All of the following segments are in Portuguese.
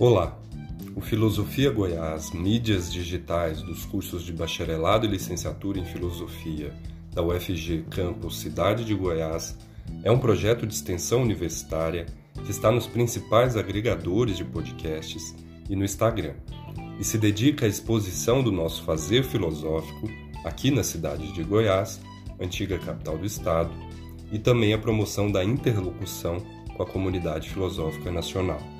Olá! O Filosofia Goiás, mídias digitais dos cursos de bacharelado e licenciatura em filosofia da UFG Campus Cidade de Goiás é um projeto de extensão universitária que está nos principais agregadores de podcasts e no Instagram, e se dedica à exposição do nosso fazer filosófico aqui na cidade de Goiás, antiga capital do estado, e também à promoção da interlocução com a comunidade filosófica nacional.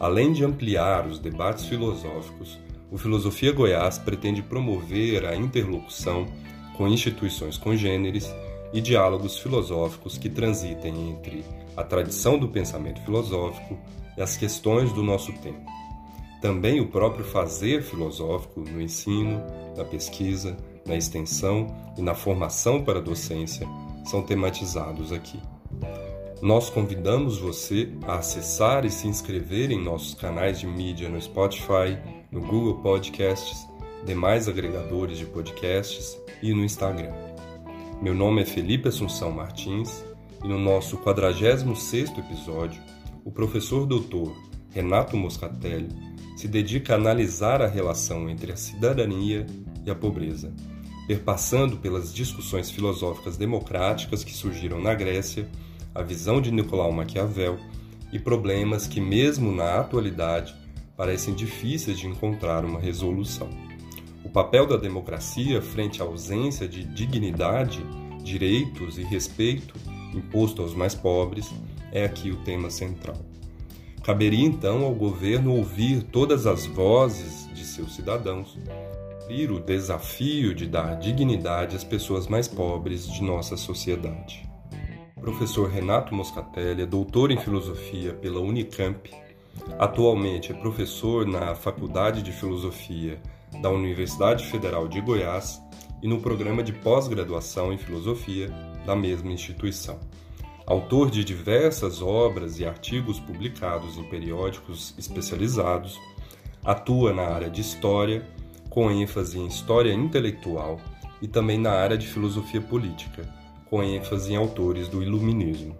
Além de ampliar os debates filosóficos, o Filosofia Goiás pretende promover a interlocução com instituições congêneres e diálogos filosóficos que transitem entre a tradição do pensamento filosófico e as questões do nosso tempo. Também o próprio fazer filosófico no ensino, na pesquisa, na extensão e na formação para a docência são tematizados aqui. Nós convidamos você a acessar e se inscrever em nossos canais de mídia no Spotify, no Google Podcasts, demais agregadores de podcasts e no Instagram. Meu nome é Felipe Assunção Martins e no nosso 46º episódio, o professor doutor Renato Moscatelli se dedica a analisar a relação entre a cidadania e a pobreza, perpassando pelas discussões filosóficas democráticas que surgiram na Grécia a visão de Nicolau Maquiavel e problemas que, mesmo na atualidade, parecem difíceis de encontrar uma resolução. O papel da democracia frente à ausência de dignidade, direitos e respeito imposto aos mais pobres é aqui o tema central. Caberia então ao governo ouvir todas as vozes de seus cidadãos, cumprir o desafio de dar dignidade às pessoas mais pobres de nossa sociedade professor Renato Moscatelli é doutor em filosofia pela Unicamp. Atualmente é professor na Faculdade de Filosofia da Universidade Federal de Goiás e no programa de pós-graduação em filosofia da mesma instituição. Autor de diversas obras e artigos publicados em periódicos especializados, atua na área de história, com ênfase em história intelectual e também na área de filosofia política com ênfase em autores do Iluminismo.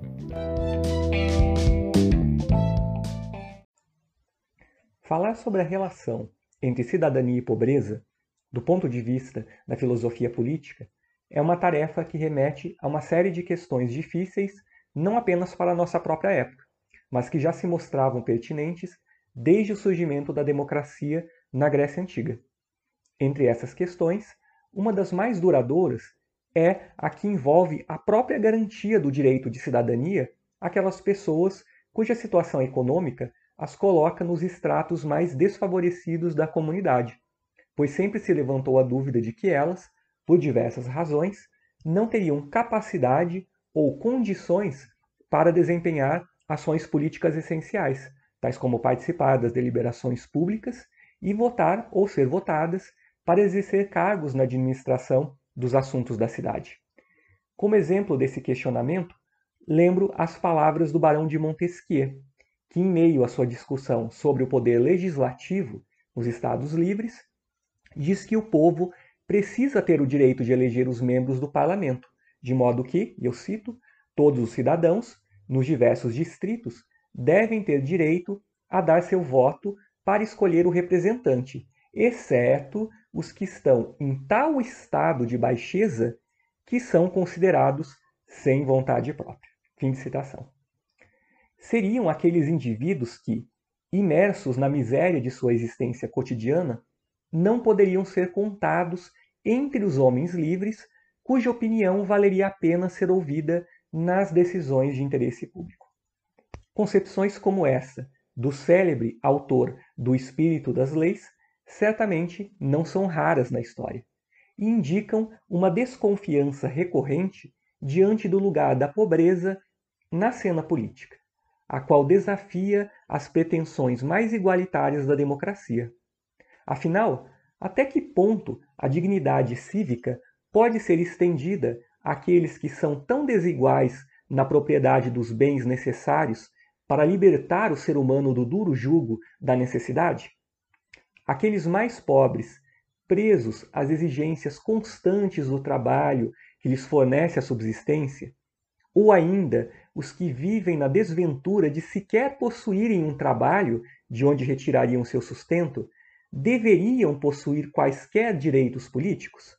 Falar sobre a relação entre cidadania e pobreza, do ponto de vista da filosofia política, é uma tarefa que remete a uma série de questões difíceis, não apenas para a nossa própria época, mas que já se mostravam pertinentes desde o surgimento da democracia na Grécia Antiga. Entre essas questões, uma das mais duradouras é a que envolve a própria garantia do direito de cidadania àquelas pessoas cuja situação econômica as coloca nos estratos mais desfavorecidos da comunidade, pois sempre se levantou a dúvida de que elas, por diversas razões, não teriam capacidade ou condições para desempenhar ações políticas essenciais, tais como participar das deliberações públicas e votar ou ser votadas para exercer cargos na administração dos assuntos da cidade. Como exemplo desse questionamento, lembro as palavras do Barão de Montesquieu, que, em meio à sua discussão sobre o poder legislativo nos Estados Livres, diz que o povo precisa ter o direito de eleger os membros do parlamento, de modo que, eu cito, todos os cidadãos, nos diversos distritos, devem ter direito a dar seu voto para escolher o representante, exceto os que estão em tal estado de baixeza que são considerados sem vontade própria. Fim de citação. Seriam aqueles indivíduos que, imersos na miséria de sua existência cotidiana, não poderiam ser contados entre os homens livres cuja opinião valeria a pena ser ouvida nas decisões de interesse público. Concepções como essa do célebre autor do Espírito das Leis certamente não são raras na história e indicam uma desconfiança recorrente diante do lugar da pobreza na cena política, a qual desafia as pretensões mais igualitárias da democracia. Afinal, até que ponto a dignidade cívica pode ser estendida àqueles que são tão desiguais na propriedade dos bens necessários para libertar o ser humano do duro jugo da necessidade? Aqueles mais pobres, presos às exigências constantes do trabalho que lhes fornece a subsistência, ou ainda os que vivem na desventura de sequer possuírem um trabalho de onde retirariam seu sustento, deveriam possuir quaisquer direitos políticos?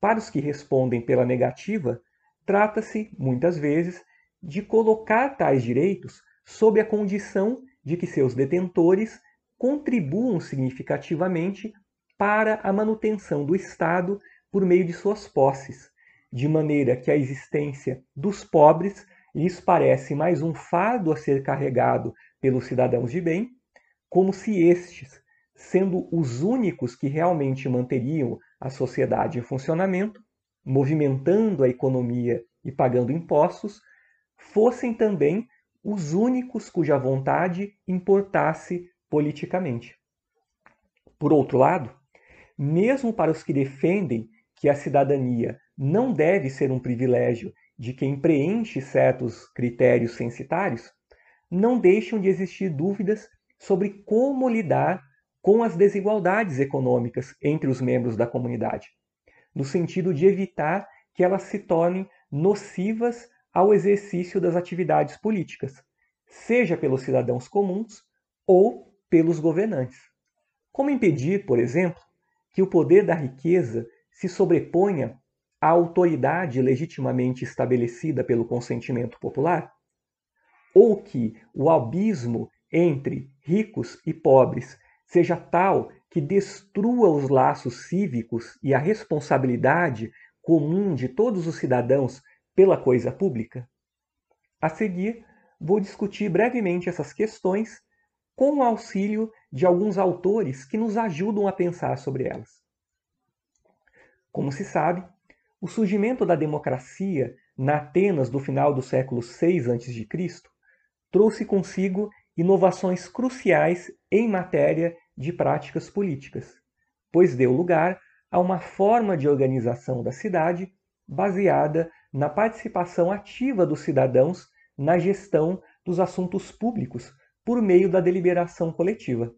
Para os que respondem pela negativa, trata-se, muitas vezes, de colocar tais direitos sob a condição de que seus detentores contribuam significativamente para a manutenção do Estado por meio de suas posses, de maneira que a existência dos pobres lhes parece mais um fardo a ser carregado pelos cidadãos de bem, como se estes, sendo os únicos que realmente manteriam a sociedade em funcionamento, movimentando a economia e pagando impostos, fossem também os únicos cuja vontade importasse politicamente. Por outro lado, mesmo para os que defendem que a cidadania não deve ser um privilégio de quem preenche certos critérios censitários, não deixam de existir dúvidas sobre como lidar com as desigualdades econômicas entre os membros da comunidade, no sentido de evitar que elas se tornem nocivas ao exercício das atividades políticas, seja pelos cidadãos comuns ou pelos governantes. Como impedir, por exemplo, que o poder da riqueza se sobreponha à autoridade legitimamente estabelecida pelo consentimento popular? Ou que o abismo entre ricos e pobres seja tal que destrua os laços cívicos e a responsabilidade comum de todos os cidadãos pela coisa pública? A seguir, vou discutir brevemente essas questões com o auxílio de alguns autores que nos ajudam a pensar sobre elas. Como se sabe, o surgimento da democracia na Atenas do final do século VI a.C. trouxe consigo inovações cruciais em matéria de práticas políticas, pois deu lugar a uma forma de organização da cidade baseada na participação ativa dos cidadãos na gestão dos assuntos públicos por meio da deliberação coletiva.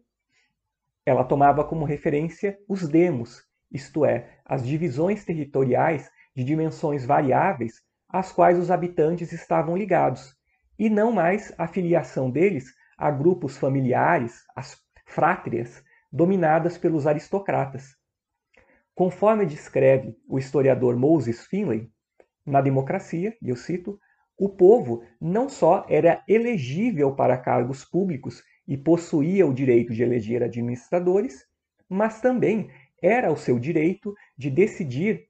Ela tomava como referência os demos, isto é, as divisões territoriais de dimensões variáveis às quais os habitantes estavam ligados, e não mais a filiação deles a grupos familiares, as frátrias, dominadas pelos aristocratas. Conforme descreve o historiador Moses Finlay, na democracia, e eu cito, o povo não só era elegível para cargos públicos e possuía o direito de eleger administradores, mas também era o seu direito de decidir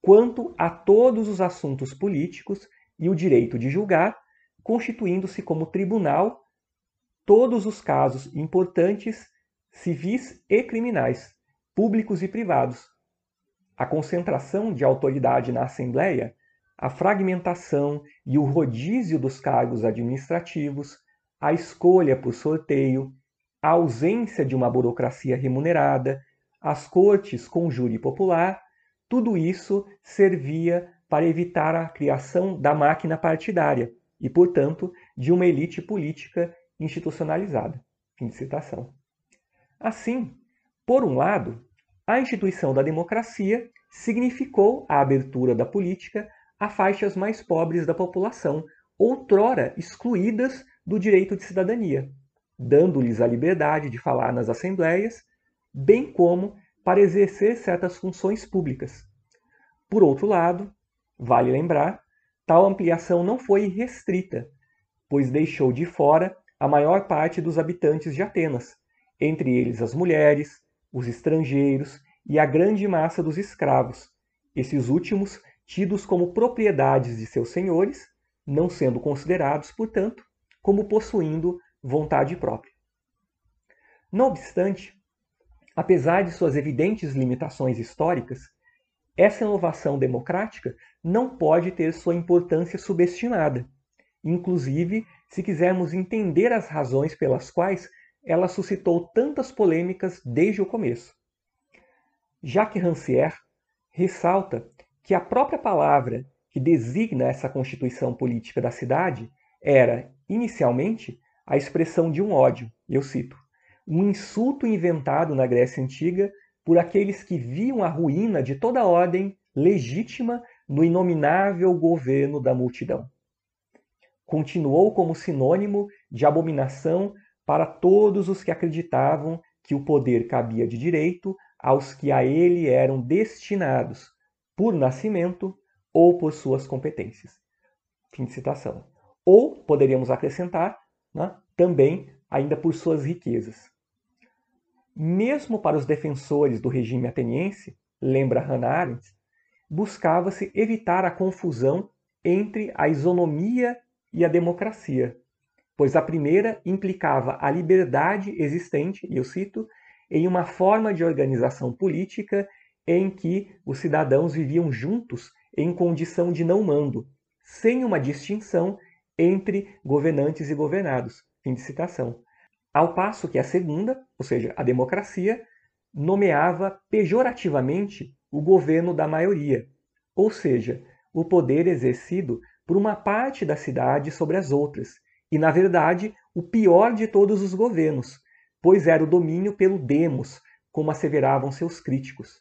quanto a todos os assuntos políticos e o direito de julgar, constituindo-se como tribunal todos os casos importantes, civis e criminais, públicos e privados. A concentração de autoridade na Assembleia a fragmentação e o rodízio dos cargos administrativos, a escolha por sorteio, a ausência de uma burocracia remunerada, as cortes com júri popular, tudo isso servia para evitar a criação da máquina partidária e, portanto, de uma elite política institucionalizada. Fim de citação. Assim, por um lado, a instituição da democracia significou a abertura da política a faixas mais pobres da população, outrora excluídas do direito de cidadania, dando-lhes a liberdade de falar nas assembleias, bem como para exercer certas funções públicas. Por outro lado, vale lembrar, tal ampliação não foi restrita, pois deixou de fora a maior parte dos habitantes de Atenas, entre eles as mulheres, os estrangeiros e a grande massa dos escravos, esses últimos tidos como propriedades de seus senhores, não sendo considerados, portanto, como possuindo vontade própria. Não obstante, apesar de suas evidentes limitações históricas, essa inovação democrática não pode ter sua importância subestimada, inclusive se quisermos entender as razões pelas quais ela suscitou tantas polêmicas desde o começo. Jacques Rancière ressalta que a própria palavra que designa essa constituição política da cidade era, inicialmente, a expressão de um ódio, eu cito, um insulto inventado na Grécia Antiga por aqueles que viam a ruína de toda ordem legítima no inominável governo da multidão. Continuou como sinônimo de abominação para todos os que acreditavam que o poder cabia de direito aos que a ele eram destinados por nascimento ou por suas competências. Fim de citação. Ou, poderíamos acrescentar, né, também ainda por suas riquezas. Mesmo para os defensores do regime ateniense, lembra Hannah Arendt, buscava-se evitar a confusão entre a isonomia e a democracia, pois a primeira implicava a liberdade existente, e eu cito, em uma forma de organização política em que os cidadãos viviam juntos em condição de não mando, sem uma distinção entre governantes e governados. Fim de citação. Ao passo que a segunda, ou seja, a democracia, nomeava pejorativamente o governo da maioria, ou seja, o poder exercido por uma parte da cidade sobre as outras, e, na verdade, o pior de todos os governos, pois era o domínio pelo demos, como asseveravam seus críticos.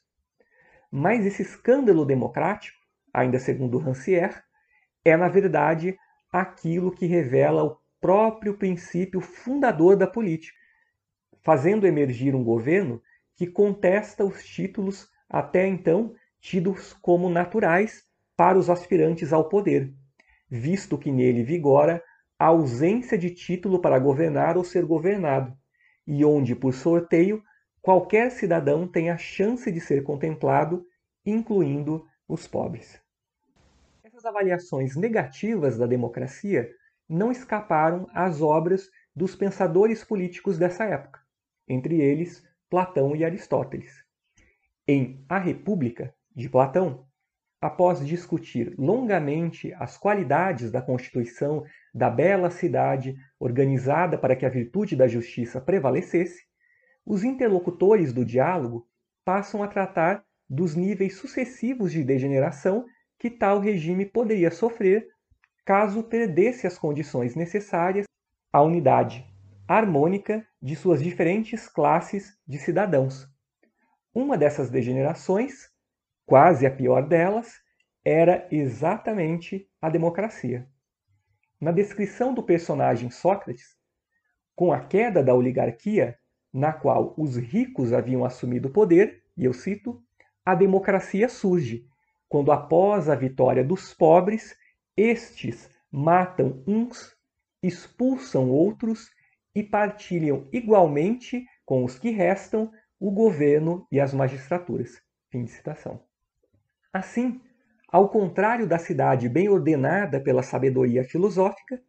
Mas esse escândalo democrático, ainda segundo Rancière, é, na verdade, aquilo que revela o próprio princípio fundador da política, fazendo emergir um governo que contesta os títulos até então tidos como naturais para os aspirantes ao poder, visto que nele vigora a ausência de título para governar ou ser governado, e onde, por sorteio, qualquer cidadão tem a chance de ser contemplado, incluindo os pobres. Essas avaliações negativas da democracia não escaparam às obras dos pensadores políticos dessa época, entre eles Platão e Aristóteles. Em A República, de Platão, após discutir longamente as qualidades da constituição da bela cidade organizada para que a virtude da justiça prevalecesse, os interlocutores do diálogo passam a tratar dos níveis sucessivos de degeneração que tal regime poderia sofrer caso perdesse as condições necessárias à unidade harmônica de suas diferentes classes de cidadãos. Uma dessas degenerações, quase a pior delas, era exatamente a democracia. Na descrição do personagem Sócrates, com a queda da oligarquia, na qual os ricos haviam assumido o poder, e eu cito, a democracia surge, quando após a vitória dos pobres, estes matam uns, expulsam outros e partilham igualmente com os que restam o governo e as magistraturas. Fim de citação. Assim, ao contrário da cidade bem ordenada pela sabedoria filosófica,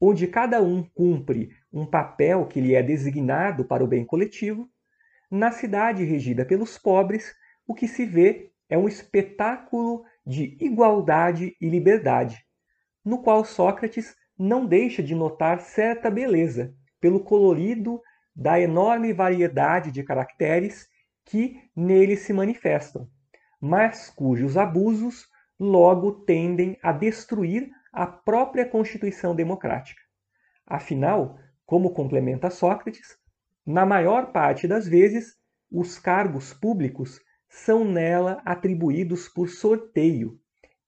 onde cada um cumpre um papel que lhe é designado para o bem coletivo, na cidade regida pelos pobres, o que se vê é um espetáculo de igualdade e liberdade, no qual Sócrates não deixa de notar certa beleza pelo colorido da enorme variedade de caracteres que nele se manifestam, mas cujos abusos logo tendem a destruir a própria Constituição democrática. Afinal, como complementa Sócrates, na maior parte das vezes, os cargos públicos são nela atribuídos por sorteio,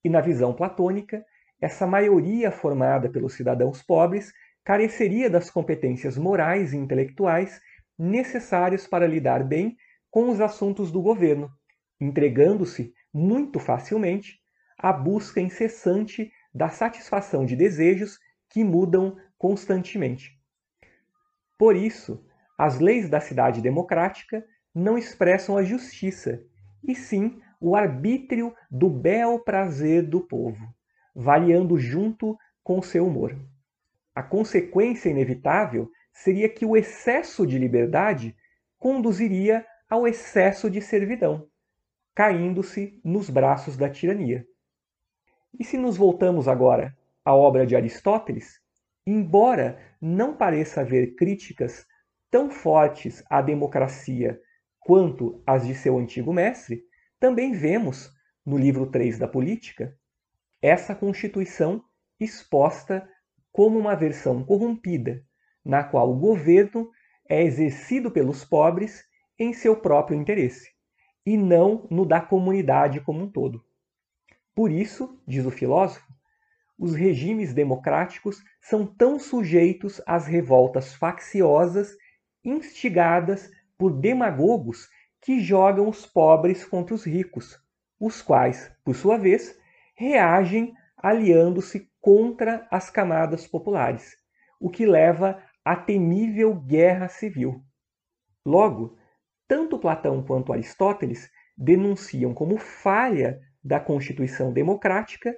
e na visão platônica, essa maioria formada pelos cidadãos pobres careceria das competências morais e intelectuais necessárias para lidar bem com os assuntos do governo, entregando-se muito facilmente à busca incessante da satisfação de desejos que mudam constantemente. Por isso, as leis da cidade democrática não expressam a justiça, e sim o arbítrio do bel prazer do povo variando junto com seu humor. A consequência inevitável seria que o excesso de liberdade conduziria ao excesso de servidão, caindo-se nos braços da tirania. E se nos voltamos agora à obra de Aristóteles, embora não pareça haver críticas tão fortes à democracia quanto as de seu antigo mestre, também vemos, no livro 3 da Política, essa Constituição exposta como uma versão corrompida, na qual o governo é exercido pelos pobres em seu próprio interesse, e não no da comunidade como um todo. Por isso, diz o filósofo, os regimes democráticos são tão sujeitos às revoltas facciosas instigadas por demagogos que jogam os pobres contra os ricos, os quais, por sua vez, reagem aliando-se contra as camadas populares, o que leva à temível guerra civil. Logo, tanto Platão quanto Aristóteles denunciam como falha da Constituição democrática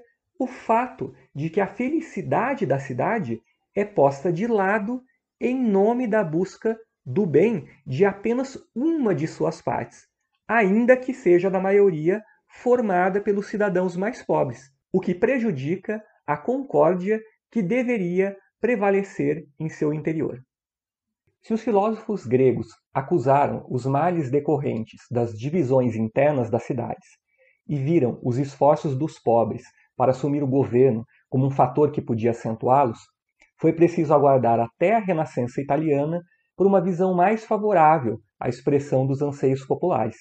o fato de que a felicidade da cidade é posta de lado em nome da busca do bem de apenas uma de suas partes, ainda que seja da maioria formada pelos cidadãos mais pobres, o que prejudica a concórdia que deveria prevalecer em seu interior. Se os filósofos gregos acusaram os males decorrentes das divisões internas das cidades e viram os esforços dos pobres para assumir o governo como um fator que podia acentuá-los, foi preciso aguardar até a Renascença italiana por uma visão mais favorável à expressão dos anseios populares.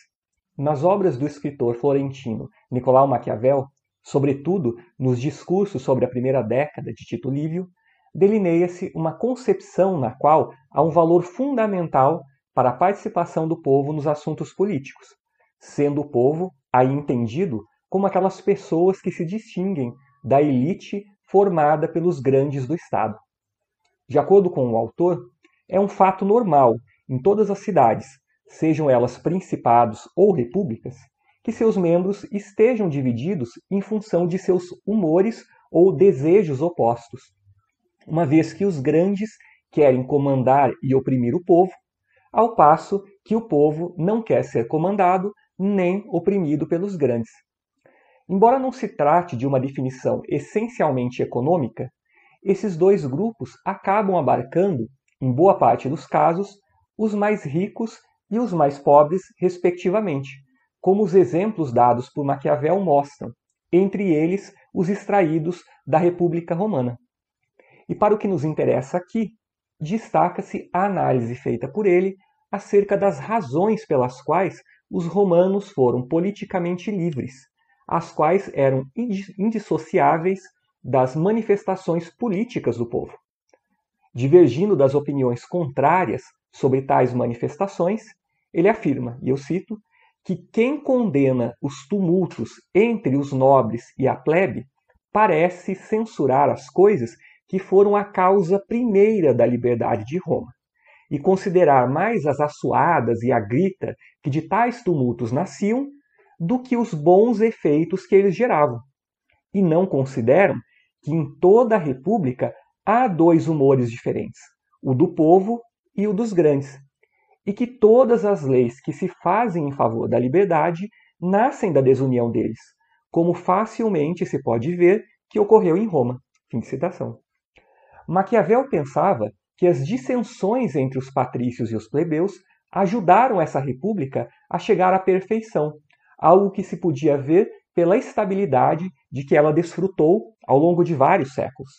Nas obras do escritor florentino Nicolau Maquiavel, sobretudo nos discursos sobre a primeira década de Tito Livio, delineia-se uma concepção na qual há um valor fundamental para a participação do povo nos assuntos políticos, sendo o povo aí entendido como aquelas pessoas que se distinguem da elite formada pelos grandes do Estado. De acordo com o autor, é um fato normal em todas as cidades, sejam elas principados ou repúblicas, que seus membros estejam divididos em função de seus humores ou desejos opostos, uma vez que os grandes querem comandar e oprimir o povo, ao passo que o povo não quer ser comandado nem oprimido pelos grandes. Embora não se trate de uma definição essencialmente econômica, esses dois grupos acabam abarcando em boa parte dos casos, os mais ricos e os mais pobres, respectivamente, como os exemplos dados por Maquiavel mostram, entre eles os extraídos da República Romana. E para o que nos interessa aqui, destaca-se a análise feita por ele acerca das razões pelas quais os romanos foram politicamente livres, as quais eram indissociáveis das manifestações políticas do povo. Divergindo das opiniões contrárias sobre tais manifestações, ele afirma, e eu cito, que quem condena os tumultos entre os nobres e a plebe parece censurar as coisas que foram a causa primeira da liberdade de Roma, e considerar mais as assoadas e a grita que de tais tumultos nasciam do que os bons efeitos que eles geravam, e não consideram que em toda a república há dois humores diferentes, o do povo e o dos grandes, e que todas as leis que se fazem em favor da liberdade nascem da desunião deles, como facilmente se pode ver que ocorreu em Roma. Fim de citação. Maquiavel pensava que as dissensões entre os patrícios e os plebeus ajudaram essa república a chegar à perfeição, algo que se podia ver pela estabilidade de que ela desfrutou ao longo de vários séculos.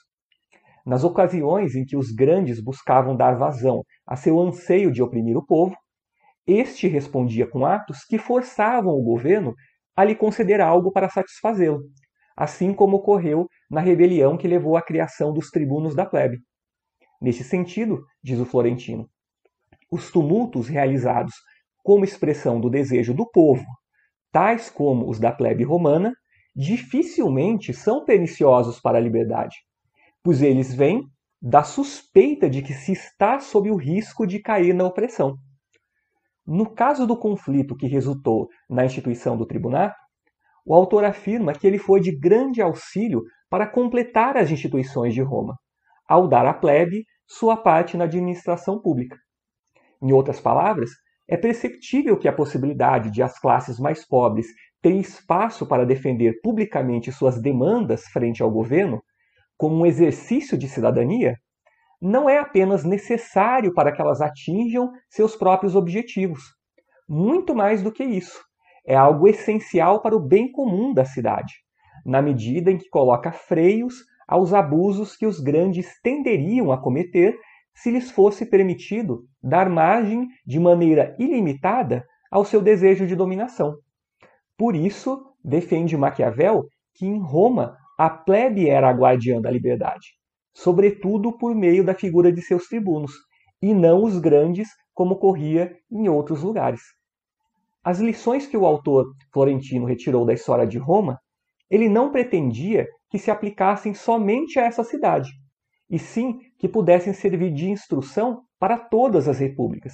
Nas ocasiões em que os grandes buscavam dar vazão a seu anseio de oprimir o povo, este respondia com atos que forçavam o governo a lhe conceder algo para satisfazê-lo, assim como ocorreu na rebelião que levou à criação dos tribunos da plebe. Neste sentido, diz o Florentino, os tumultos realizados como expressão do desejo do povo, tais como os da plebe romana, dificilmente são perniciosos para a liberdade, pois eles vêm da suspeita de que se está sob o risco de cair na opressão. No caso do conflito que resultou na instituição do tribunato, o autor afirma que ele foi de grande auxílio para completar as instituições de Roma, ao dar à plebe sua parte na administração pública. Em outras palavras, é perceptível que a possibilidade de as classes mais pobres terem espaço para defender publicamente suas demandas frente ao governo como um exercício de cidadania, não é apenas necessário para que elas atinjam seus próprios objetivos. Muito mais do que isso, é algo essencial para o bem comum da cidade, na medida em que coloca freios aos abusos que os grandes tenderiam a cometer se lhes fosse permitido dar margem de maneira ilimitada ao seu desejo de dominação. Por isso, defende Maquiavel que em Roma a plebe era a guardiã da liberdade, sobretudo por meio da figura de seus tribunos, e não os grandes, como ocorria em outros lugares. As lições que o autor florentino retirou da história de Roma, ele não pretendia que se aplicassem somente a essa cidade, e sim que pudessem servir de instrução para todas as repúblicas,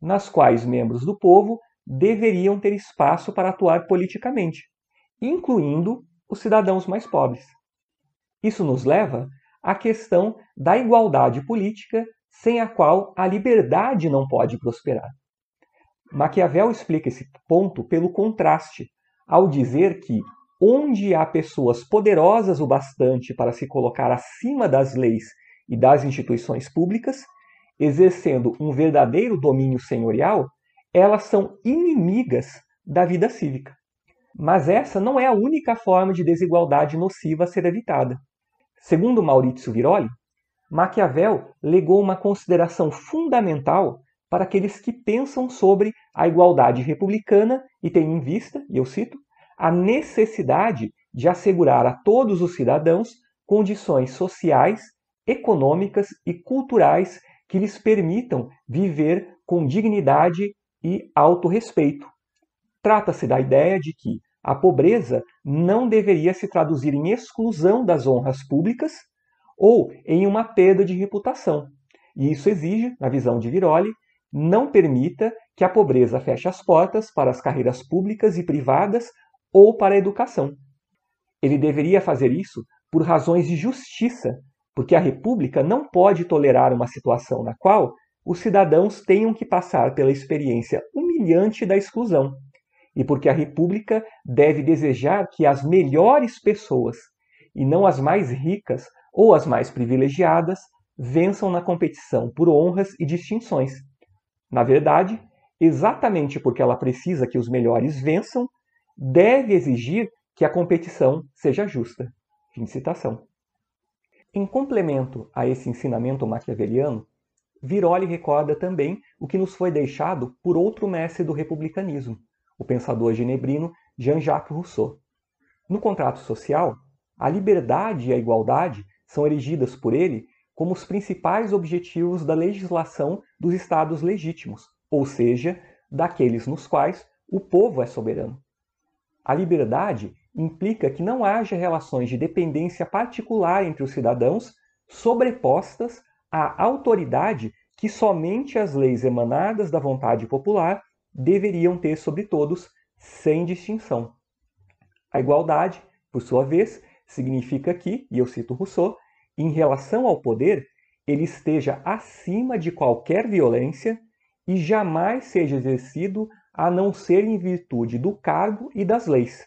nas quais membros do povo deveriam ter espaço para atuar politicamente, incluindo os cidadãos mais pobres. Isso nos leva à questão da igualdade política, sem a qual a liberdade não pode prosperar. Maquiavel explica esse ponto pelo contraste, ao dizer que onde há pessoas poderosas o bastante para se colocar acima das leis e das instituições públicas, exercendo um verdadeiro domínio senhorial, elas são inimigas da vida cívica. Mas essa não é a única forma de desigualdade nociva a ser evitada. Segundo Maurizio Viroli, Maquiavel legou uma consideração fundamental para aqueles que pensam sobre a igualdade republicana e têm em vista, e eu cito, a necessidade de assegurar a todos os cidadãos condições sociais, econômicas e culturais que lhes permitam viver com dignidade e autorrespeito. Trata-se da ideia de que a pobreza não deveria se traduzir em exclusão das honras públicas ou em uma perda de reputação. E isso exige, na visão de Viroli, não permita que a pobreza feche as portas para as carreiras públicas e privadas ou para a educação. Ele deveria fazer isso por razões de justiça, porque a República não pode tolerar uma situação na qual os cidadãos tenham que passar pela experiência humilhante da exclusão, e porque a República deve desejar que as melhores pessoas, e não as mais ricas ou as mais privilegiadas, vençam na competição por honras e distinções. Na verdade, exatamente porque ela precisa que os melhores vençam, deve exigir que a competição seja justa. Fim de citação. Em complemento a esse ensinamento maquiaveliano, Viroli recorda também o que nos foi deixado por outro mestre do republicanismo, o pensador genebrino Jean-Jacques Rousseau. No contrato social, a liberdade e a igualdade são erigidas por ele como os principais objetivos da legislação dos estados legítimos, ou seja, daqueles nos quais o povo é soberano. A liberdade implica que não haja relações de dependência particular entre os cidadãos sobrepostas a autoridade que somente as leis emanadas da vontade popular deveriam ter sobre todos, sem distinção. A igualdade, por sua vez, significa que, e eu cito Rousseau, em relação ao poder, ele esteja acima de qualquer violência e jamais seja exercido a não ser em virtude do cargo e das leis.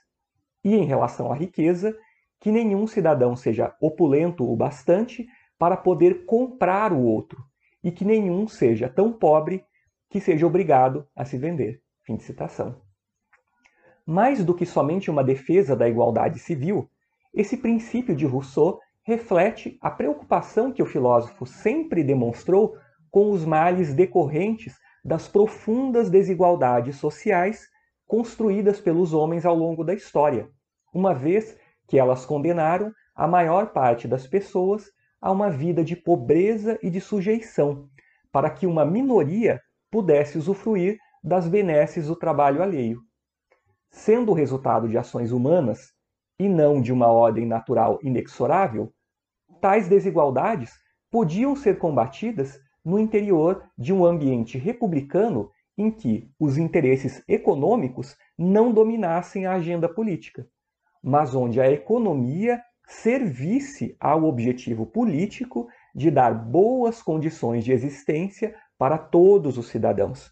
E em relação à riqueza, que nenhum cidadão seja opulento o bastante para poder comprar o outro, e que nenhum seja tão pobre que seja obrigado a se vender. Fim de citação. Mais do que somente uma defesa da igualdade civil, esse princípio de Rousseau reflete a preocupação que o filósofo sempre demonstrou com os males decorrentes das profundas desigualdades sociais construídas pelos homens ao longo da história, uma vez que elas condenaram a maior parte das pessoas a uma vida de pobreza e de sujeição, para que uma minoria pudesse usufruir das benesses do trabalho alheio. Sendo o resultado de ações humanas e não de uma ordem natural inexorável, tais desigualdades podiam ser combatidas no interior de um ambiente republicano em que os interesses econômicos não dominassem a agenda política, mas onde a economia servisse ao objetivo político de dar boas condições de existência para todos os cidadãos.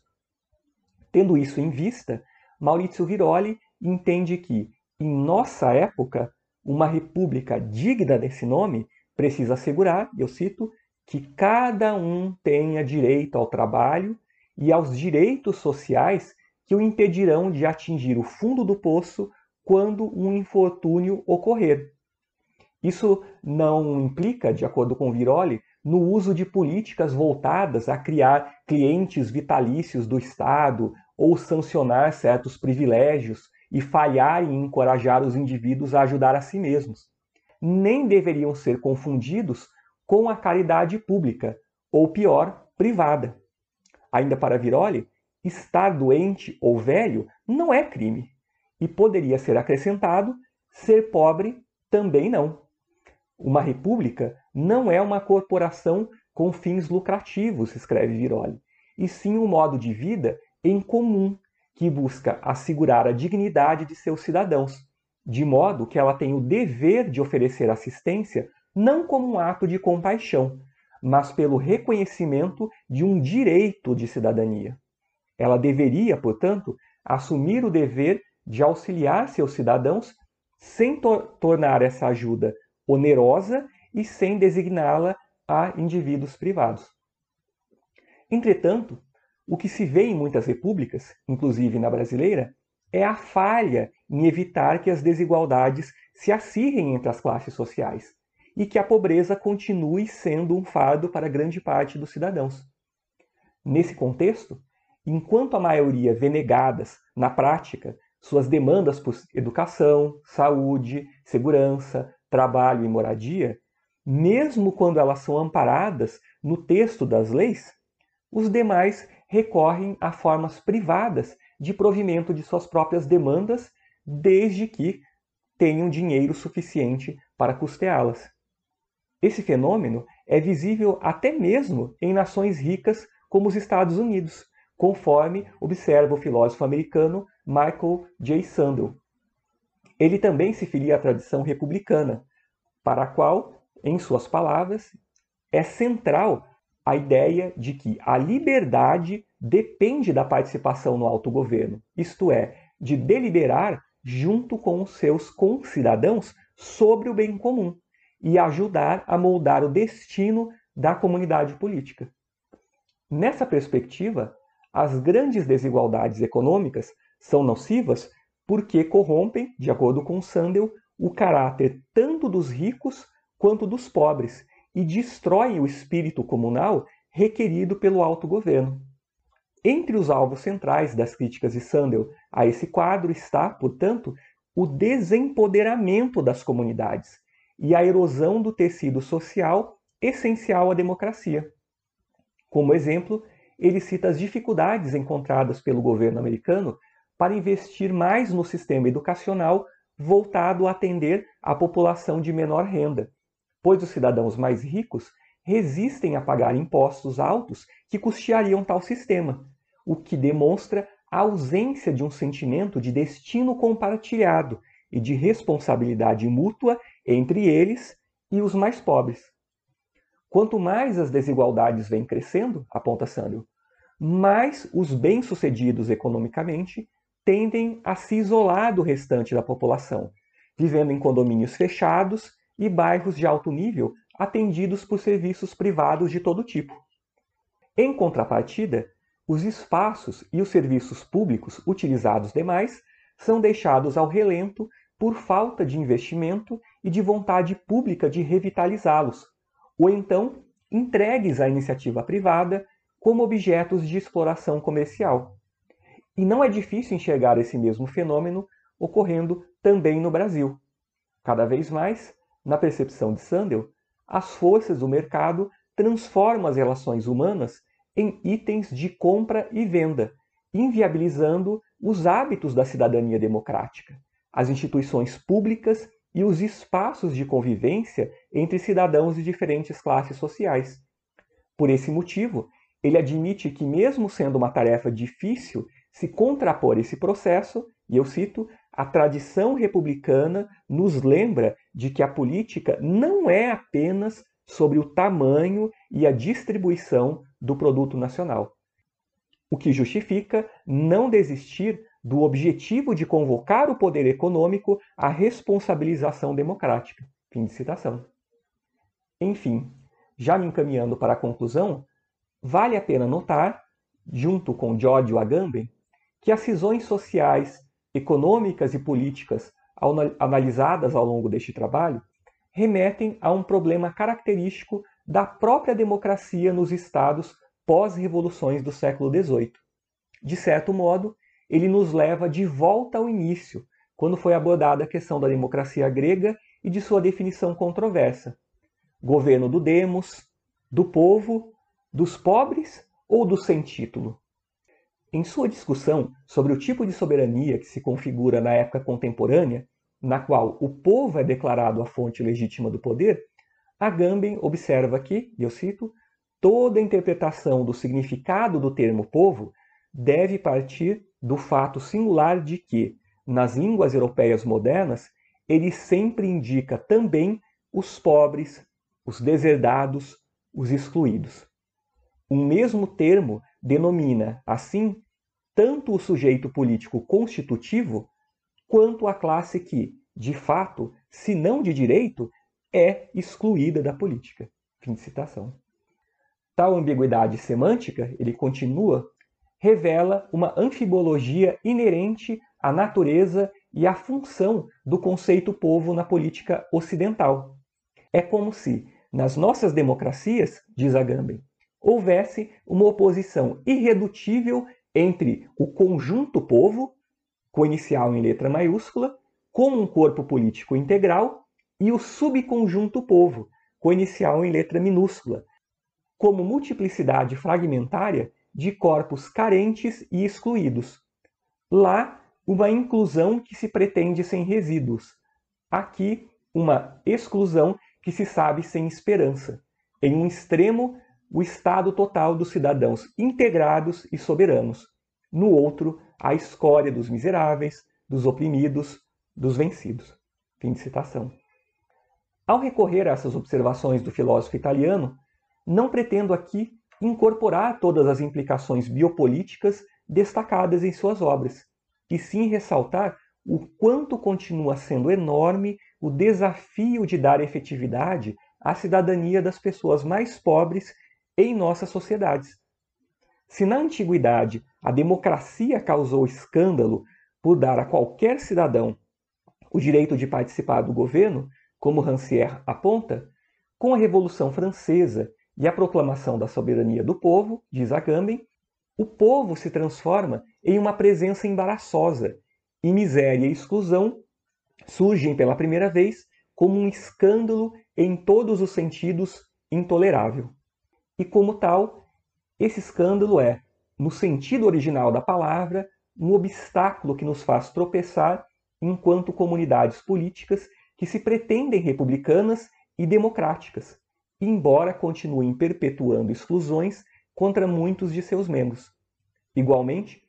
Tendo isso em vista, Maurizio Viroli entende que, em nossa época, uma república digna desse nome precisa assegurar, eu cito, que cada um tenha direito ao trabalho e aos direitos sociais que o impedirão de atingir o fundo do poço quando um infortúnio ocorrer. Isso não implica, de acordo com Viroli, no uso de políticas voltadas a criar clientes vitalícios do Estado ou sancionar certos privilégios e falhar em encorajar os indivíduos a ajudar a si mesmos. Nem deveriam ser confundidos com a caridade pública, ou pior, privada. Ainda para Viroli, estar doente ou velho não é crime. E poderia ser acrescentado: ser pobre também não. Uma república não é uma corporação com fins lucrativos, escreve Viroli, e sim um modo de vida em comum que busca assegurar a dignidade de seus cidadãos, de modo que ela tem o dever de oferecer assistência não como um ato de compaixão, mas pelo reconhecimento de um direito de cidadania. Ela deveria, portanto, assumir o dever de auxiliar seus cidadãos sem tor tornar essa ajuda onerosa e sem designá-la a indivíduos privados. Entretanto, o que se vê em muitas repúblicas, inclusive na brasileira, é a falha em evitar que as desigualdades se acirrem entre as classes sociais e que a pobreza continue sendo um fardo para grande parte dos cidadãos. Nesse contexto, enquanto a maioria vê negadas, na prática, suas demandas por educação, saúde, segurança, trabalho e moradia, mesmo quando elas são amparadas no texto das leis, os demais recorrem a formas privadas de provimento de suas próprias demandas, desde que tenham dinheiro suficiente para custeá-las. Esse fenômeno é visível até mesmo em nações ricas como os Estados Unidos, conforme observa o filósofo americano Michael J. Sandel. Ele também se filia à tradição republicana, para a qual, em suas palavras, é central a ideia de que a liberdade depende da participação no autogoverno, isto é, de deliberar junto com os seus concidadãos sobre o bem comum e ajudar a moldar o destino da comunidade política. Nessa perspectiva, as grandes desigualdades econômicas são nocivas porque corrompem, de acordo com Sandel, o caráter tanto dos ricos quanto dos pobres e destroem o espírito comunal requerido pelo autogoverno. Entre os alvos centrais das críticas de Sandel a esse quadro está, portanto, o desempoderamento das comunidades e a erosão do tecido social essencial à democracia. Como exemplo, ele cita as dificuldades encontradas pelo governo americano para investir mais no sistema educacional voltado a atender a população de menor renda, pois os cidadãos mais ricos resistem a pagar impostos altos que custeariam tal sistema, o que demonstra a ausência de um sentimento de destino compartilhado e de responsabilidade mútua entre eles e os mais pobres. Quanto mais as desigualdades vêm crescendo, aponta Sandel, mais os bem-sucedidos economicamente tendem a se isolar do restante da população, vivendo em condomínios fechados e bairros de alto nível atendidos por serviços privados de todo tipo. Em contrapartida, os espaços e os serviços públicos utilizados demais são deixados ao relento por falta de investimento e de vontade pública de revitalizá-los, ou então entregues à iniciativa privada como objetos de exploração comercial. E não é difícil enxergar esse mesmo fenômeno ocorrendo também no Brasil. Cada vez mais, na percepção de Sandel, as forças do mercado transformam as relações humanas em itens de compra e venda, inviabilizando os hábitos da cidadania democrática as instituições públicas e os espaços de convivência entre cidadãos de diferentes classes sociais. Por esse motivo, ele admite que, mesmo sendo uma tarefa difícil se contrapor esse processo, e eu cito, a tradição republicana nos lembra de que a política não é apenas sobre o tamanho e a distribuição do produto nacional. O que justifica não desistir do objetivo de convocar o poder econômico à responsabilização democrática. Fim de citação. Enfim, já me encaminhando para a conclusão, vale a pena notar, junto com Giorgio Agamben, que as cisões sociais, econômicas e políticas analisadas ao longo deste trabalho remetem a um problema característico da própria democracia nos estados pós-revoluções do século XVIII. De certo modo, ele nos leva de volta ao início, quando foi abordada a questão da democracia grega e de sua definição controversa. Governo do demos, do povo, dos pobres ou do sem título? Em sua discussão sobre o tipo de soberania que se configura na época contemporânea, na qual o povo é declarado a fonte legítima do poder, Agamben observa que, e eu cito, toda interpretação do significado do termo povo deve partir do fato singular de que, nas línguas europeias modernas, ele sempre indica também os pobres, os deserdados, os excluídos. O mesmo termo denomina, assim, tanto o sujeito político constitutivo quanto a classe que, de fato, se não de direito, é excluída da política. Fim de citação. Tal ambiguidade semântica, ele continua, revela uma anfibologia inerente à natureza e à função do conceito povo na política ocidental. É como se, nas nossas democracias, diz Agamben, houvesse uma oposição irredutível entre o conjunto povo, com inicial em letra maiúscula, como um corpo político integral, e o subconjunto povo, com inicial em letra minúscula, como multiplicidade fragmentária de corpos carentes e excluídos. Lá, uma inclusão que se pretende sem resíduos. Aqui, uma exclusão que se sabe sem esperança. Em um extremo, o estado total dos cidadãos integrados e soberanos. No outro, a escória dos miseráveis, dos oprimidos, dos vencidos. Fim de citação. Ao recorrer a essas observações do filósofo italiano, não pretendo aqui incorporar todas as implicações biopolíticas destacadas em suas obras, e sim ressaltar o quanto continua sendo enorme o desafio de dar efetividade à cidadania das pessoas mais pobres em nossas sociedades. Se na antiguidade a democracia causou escândalo por dar a qualquer cidadão o direito de participar do governo, como Rancière aponta, com a Revolução Francesa e a proclamação da soberania do povo, diz Agamben, o povo se transforma em uma presença embaraçosa e miséria e exclusão surgem pela primeira vez como um escândalo em todos os sentidos intolerável. E como tal, esse escândalo é, no sentido original da palavra, um obstáculo que nos faz tropeçar enquanto comunidades políticas que se pretendem republicanas e democráticas, embora continuem perpetuando exclusões contra muitos de seus membros. Igualmente,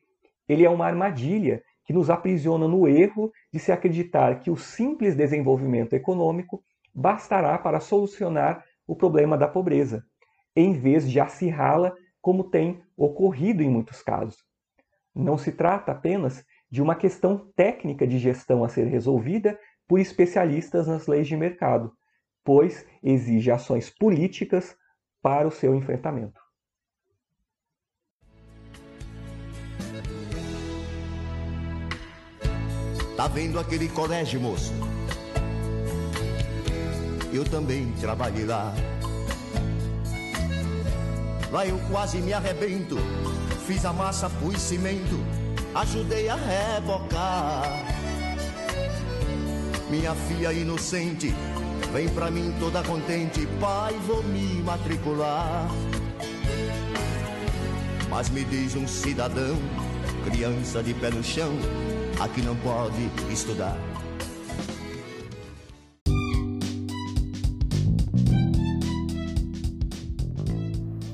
ele é uma armadilha que nos aprisiona no erro de se acreditar que o simples desenvolvimento econômico bastará para solucionar o problema da pobreza, em vez de acirrá-la como tem ocorrido em muitos casos. Não se trata apenas de uma questão técnica de gestão a ser resolvida por especialistas nas leis de mercado, pois exige ações políticas para o seu enfrentamento. Tá vendo aquele colégio, moço? Eu também trabalhei lá. Lá eu quase me arrebento. Fiz a massa, pus cimento ajudei a rebocar. Minha filha inocente, vem pra mim toda contente, pai, vou me matricular. Mas me diz um cidadão, criança de pé no chão, aqui não pode estudar.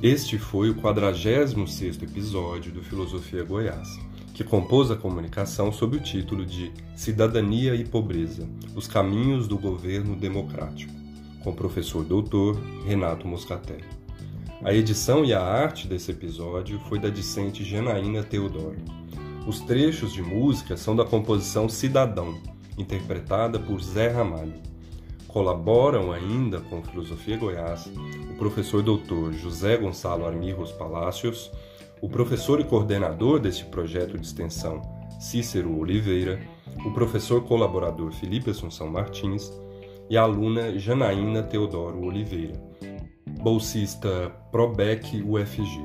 Este foi o 46º episódio do Filosofia Goiás que compôs a comunicação sob o título de Cidadania e Pobreza: Os Caminhos do Governo Democrático, com o professor doutor Renato Moscatelli. A edição e a arte desse episódio foi da discente Janaína Teodoro. Os trechos de música são da composição Cidadão, interpretada por Zé Ramalho. colaboram ainda com Filosofia Goiás o professor doutor José Gonçalo Armirros Palácios, o professor e coordenador deste projeto de extensão Cícero Oliveira, o professor colaborador Felipe Assunção Martins e a aluna Janaína Teodoro Oliveira, bolsista Probec UFG.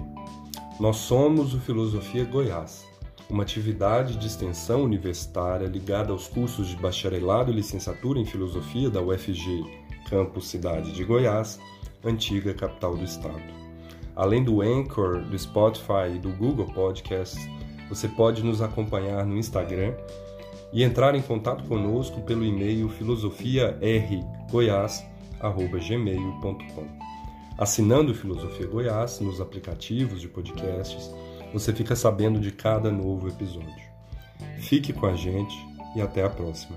Nós somos o Filosofia Goiás, uma atividade de extensão universitária ligada aos cursos de bacharelado e licenciatura em filosofia da UFG, campus Cidade de Goiás, antiga capital do estado. Além do Anchor, do Spotify e do Google Podcasts, você pode nos acompanhar no Instagram e entrar em contato conosco pelo e-mail filosofiargoiás.gmail.com. Assinando Filosofia Goiás nos aplicativos de podcasts, você fica sabendo de cada novo episódio. Fique com a gente e até a próxima.